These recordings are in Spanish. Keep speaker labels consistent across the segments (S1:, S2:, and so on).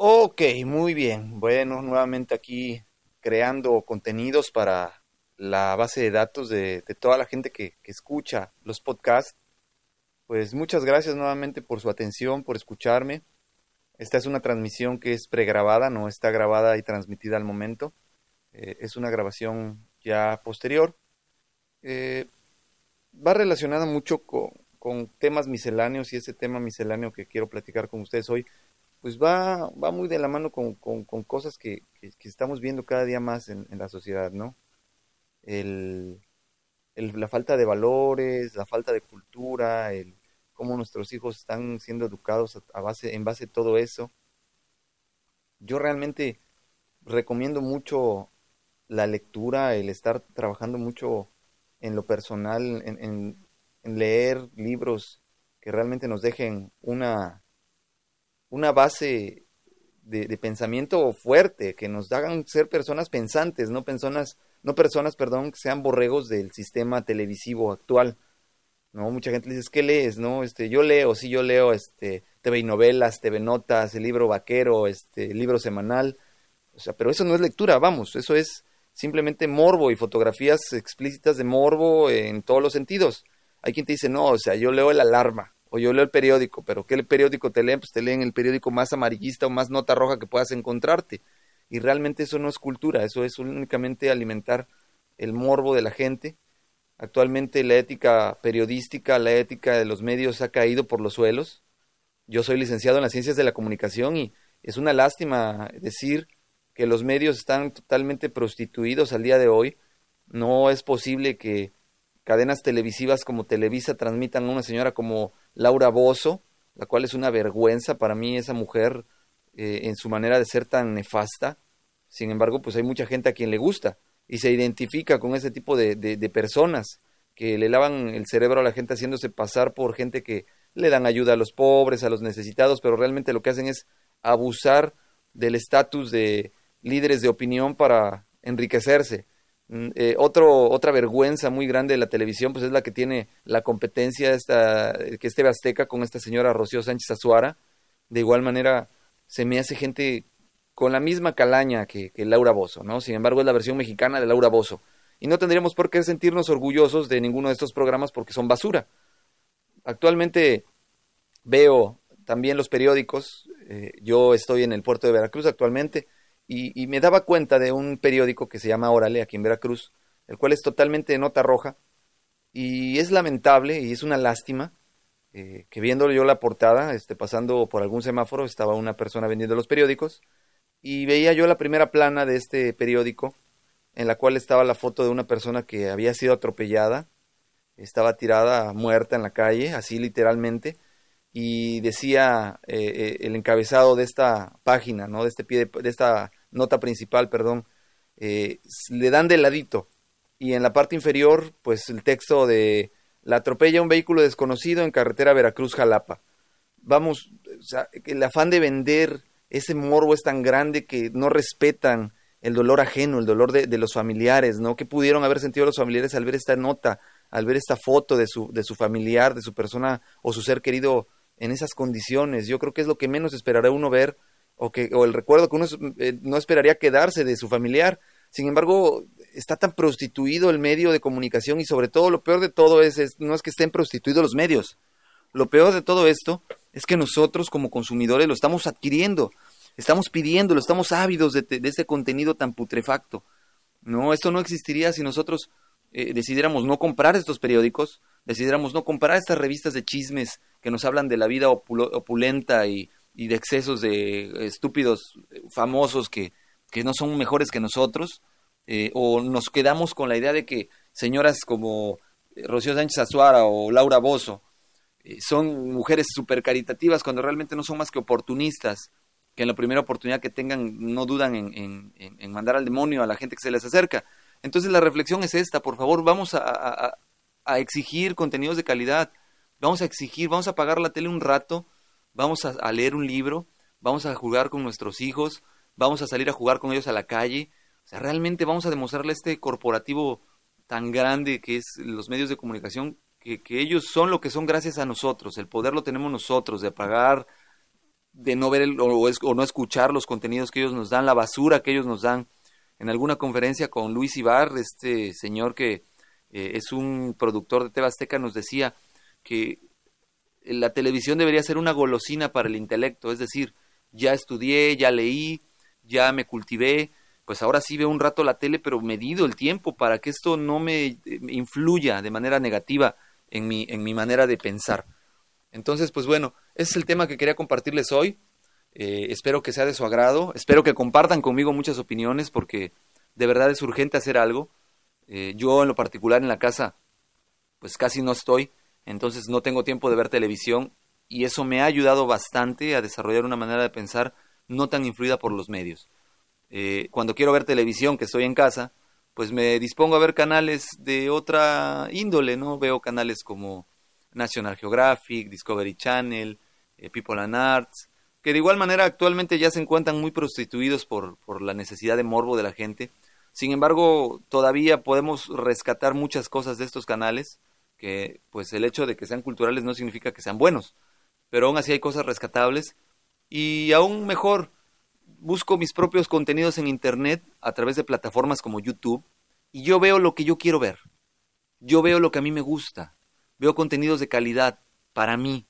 S1: Ok, muy bien. Bueno, nuevamente aquí creando contenidos para la base de datos de, toda la gente que, que, escucha los podcasts. Pues muchas gracias nuevamente por su atención, por escucharme. Esta es una transmisión que es pregrabada, no está grabada y transmitida al momento. Eh, es una grabación ya posterior. Eh, va relacionada mucho con, con temas misceláneos y ese tema misceláneo que quiero platicar con ustedes hoy pues va, va muy de la mano con, con, cosas que, que, estamos viendo cada día más en, la sociedad, ¿no? El, la falta de valores, la falta de cultura, el cómo nuestros hijos están siendo educados a, base, en base a todo eso. Yo realmente recomiendo mucho la lectura, el estar trabajando mucho en lo personal, en, en leer libros que realmente nos dejen una una base de, pensamiento fuerte, que nos hagan ser personas pensantes, no personas, no personas, perdón, que sean borregos del sistema televisivo actual. ¿no? Mucha gente dice, ¿qué lees? ¿No? Este, yo leo, sí, yo leo este, TV novelas, TV notas, el libro vaquero, este, el libro semanal. O sea, pero eso no es lectura, vamos, eso es simplemente morbo y fotografías explícitas de morbo en todos los sentidos. Hay quien te dice, no, o sea, yo leo el alarma o yo leo el periódico, pero ¿qué periódico te leen? Pues te leen el periódico más amarillista o más nota roja que puedas encontrarte. Y realmente eso no es cultura, eso es únicamente alimentar el morbo de la gente. Actualmente la ética periodística, la ética de los medios ha caído por los suelos. Yo soy licenciado en las ciencias de la comunicación y es una lástima decir que los medios están totalmente prostituidos al día de hoy. No es posible que cadenas televisivas como Televisa transmitan a una señora como Laura Bozo, la cual es una vergüenza para mí esa mujer eh, en su manera de ser tan nefasta. Sin embargo, pues hay mucha gente a quien le gusta y se identifica con ese tipo de, de, personas que le lavan el cerebro a la gente haciéndose pasar por gente que le dan ayuda a los pobres, a los necesitados, pero realmente lo que hacen es abusar del estatus de líderes de opinión para enriquecerse. Mm, eh, otro, otra vergüenza muy grande de la televisión, pues es la que tiene la competencia esta, que este Azteca con esta señora Rocío Sánchez Azuara. De igual manera, se me hace gente con la misma calaña que, que Laura Bozo, ¿no? Sin embargo, es la versión mexicana de Laura Bozo. Y no tendríamos por qué sentirnos orgullosos de ninguno de estos programas porque son basura. Actualmente veo también los periódicos. Eh, yo estoy en el puerto de Veracruz actualmente y, me daba cuenta de un periódico que se llama Órale, aquí en Veracruz, el cual es totalmente de nota roja, y es lamentable y es una lástima eh, que viendo yo la portada, este, pasando por algún semáforo, estaba una persona vendiendo los periódicos, y veía yo la primera plana de este periódico, en la cual estaba la foto de una persona que había sido atropellada, estaba tirada muerta en la calle, así literalmente, y decía eh, eh, el encabezado de esta página, ¿no? de este pie de esta nota principal, perdón, eh, le dan de ladito. Y en la parte inferior, pues el texto de la atropella un vehículo desconocido en carretera Veracruz-Jalapa. Vamos, el afán de vender, ese morbo es tan grande que no respetan el dolor ajeno, el dolor de, de los familiares, ¿no? ¿Qué pudieron haber sentido los familiares al ver esta nota, al ver esta foto de su, de su familiar, de su persona o su ser querido en esas condiciones? Yo creo que es lo que menos esperará uno ver o, que, o el recuerdo que uno eh, no esperaría quedarse de su familiar. Sin embargo, está tan prostituido el medio de comunicación y sobre todo lo peor de todo es, no es que estén prostituidos los medios. Lo peor de todo esto es que nosotros como consumidores lo estamos adquiriendo, estamos pidiéndolo, estamos ávidos de, de este contenido tan putrefacto. No, esto no existiría si nosotros eh, decidiéramos no comprar estos periódicos, decidiéramos no comprar estas revistas de chismes que nos hablan de la vida opulenta y, y, de excesos de estúpidos famosos que, que no son mejores que nosotros, eh, o nos quedamos con la idea de que señoras como Rocío Sánchez Azuara o Laura Bozo eh, son mujeres súper caritativas cuando realmente no son más que oportunistas, que en la primera oportunidad que tengan no dudan en, en, mandar al demonio a la gente que se les acerca. Entonces la reflexión es esta, por favor, vamos a, a, exigir contenidos de calidad, vamos a exigir, vamos a apagar la tele un rato, vamos a leer un libro, vamos a jugar con nuestros hijos, vamos a salir a jugar con ellos a la calle, o sea, realmente vamos a demostrarle a este corporativo tan grande que es los medios de comunicación que, ellos son lo que son gracias a nosotros. El poder lo tenemos nosotros, de pagar, de no ver o, no escuchar los contenidos que ellos nos dan, la basura que ellos nos dan. En alguna conferencia con Luis Ibar, este señor que eh, es un productor de Tebasteca, nos decía que la televisión debería ser una golosina para el intelecto, es decir, ya estudié, ya leí, ya me cultivé, pues ahora sí veo un rato la tele, pero medido el tiempo para que esto no me eh, influya de manera negativa en mi, en mi manera de pensar. Entonces, pues bueno, ese es el tema que quería compartirles hoy. Eh, espero que sea de su agrado, espero que compartan conmigo muchas opiniones porque de verdad es urgente hacer algo. Eh, yo en lo particular en la casa, pues casi no estoy, entonces no tengo tiempo de ver televisión y eso me ha ayudado bastante a desarrollar una manera de pensar no tan influida por los medios. Eh, cuando quiero ver televisión, que estoy en casa, pues me dispongo a ver canales de otra índole, ¿no? Veo canales como National Geographic, Discovery Channel, eh, People and Arts, que de igual manera actualmente ya se encuentran muy prostituidos por, por la necesidad de morbo de la gente. Sin embargo, todavía podemos rescatar muchas cosas de estos canales, que pues el hecho de que sean culturales no significa que sean buenos, pero aún así hay cosas rescatables y aún mejor, busco mis propios contenidos en Internet a través de plataformas como YouTube y yo veo lo que yo quiero ver. Yo veo lo que a mí me gusta. Veo contenidos de calidad para mí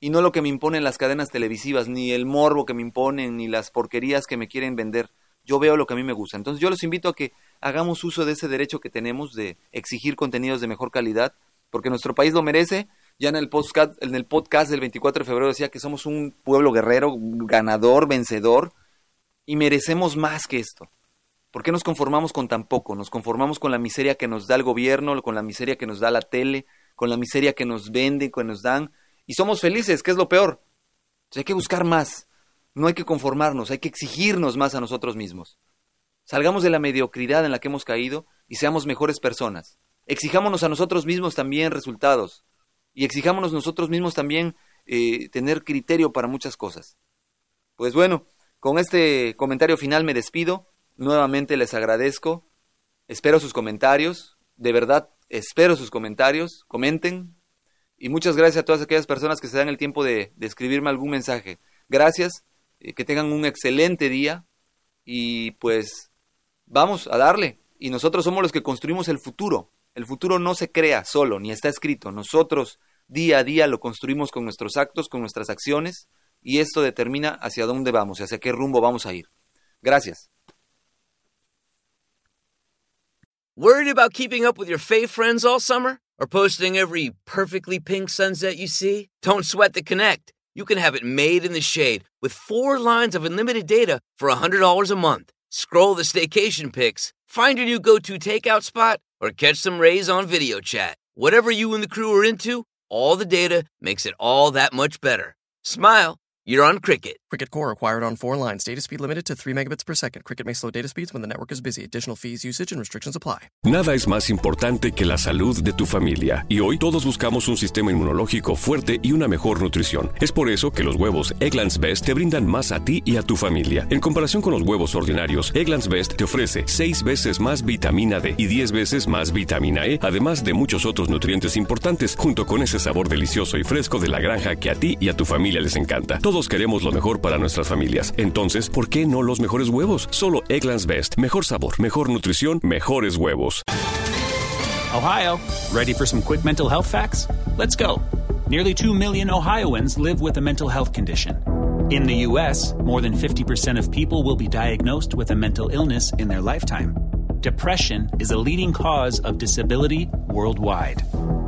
S1: y no lo que me imponen las cadenas televisivas, ni el morbo que me imponen, ni las porquerías que me quieren vender. Yo veo lo que a mí me gusta. Entonces yo los invito a que hagamos uso de ese derecho que tenemos de exigir contenidos de mejor calidad, porque nuestro país lo merece. Ya en el podcast, del 24 de febrero decía que somos un pueblo guerrero, ganador, vencedor, y merecemos más que esto. ¿Por qué nos conformamos con tan poco? Nos conformamos con la miseria que nos da el gobierno, con la miseria que nos da la tele, con la miseria que nos venden, que nos dan, y somos felices, que es lo peor. hay que buscar más. No hay que conformarnos, hay que exigirnos más a nosotros mismos. Salgamos de la mediocridad en la que hemos caído y seamos mejores personas. Exijámonos a nosotros mismos también resultados. Y exijámonos nosotros mismos también eh, tener criterio para muchas cosas. Pues bueno, con este comentario final me despido. Nuevamente les agradezco. Espero sus comentarios. De verdad, espero sus comentarios. Comenten. Y muchas gracias a todas aquellas personas que se dan el tiempo de, escribirme algún mensaje. Gracias. Eh, que tengan un excelente día. Y pues vamos a darle. Y nosotros somos los que construimos el futuro. El futuro no se crea solo, ni está escrito. Nosotros día a día lo construimos con nuestros actos, con nuestras acciones y esto determina hacia dónde vamos y hacia qué rumbo vamos a ir. Gracias.
S2: Worried about keeping up with your fave friends all summer? Or posting every perfectly pink sunset you see? Don't sweat the connect. You can have it made in the shade with four lines of unlimited data for $100 a month. Scroll the staycation pics, find your new go to takeout spot, or catch some rays on video chat. Whatever you and the crew are into, all the data makes it all that much better. Smile you're on Cricket.
S3: Cricket Core acquired on four lines. Data speed limited to 3 megabits per second. Cricket may slow data speeds when the network is busy. Additional fees, usage, and restrictions apply.
S4: Nada es más importante que la salud de tu familia. Y hoy todos buscamos un sistema inmunológico fuerte y una mejor nutrición. Es por eso que los huevos Egglands Best te brindan más a ti y a tu familia. En comparación con los huevos ordinarios, Egglands Best te ofrece 6 veces más vitamina D y 10 veces más vitamina E, además de muchos otros nutrientes importantes, junto con ese sabor delicioso y fresco de la granja que a ti y a tu familia les encanta. Todos queremos lo mejor para nuestras familias. Entonces, ¿por qué no los mejores huevos? Solo Egglands Best. Mejor sabor, mejor nutrición, mejores huevos.
S5: Ohio, ready for some quick mental health facts? Let's go. Nearly 2 million Ohioans live with a mental health condition. In the U.S., more than 50% of people will be diagnosed with a mental illness in their lifetime. Depression is a leading cause of disability worldwide.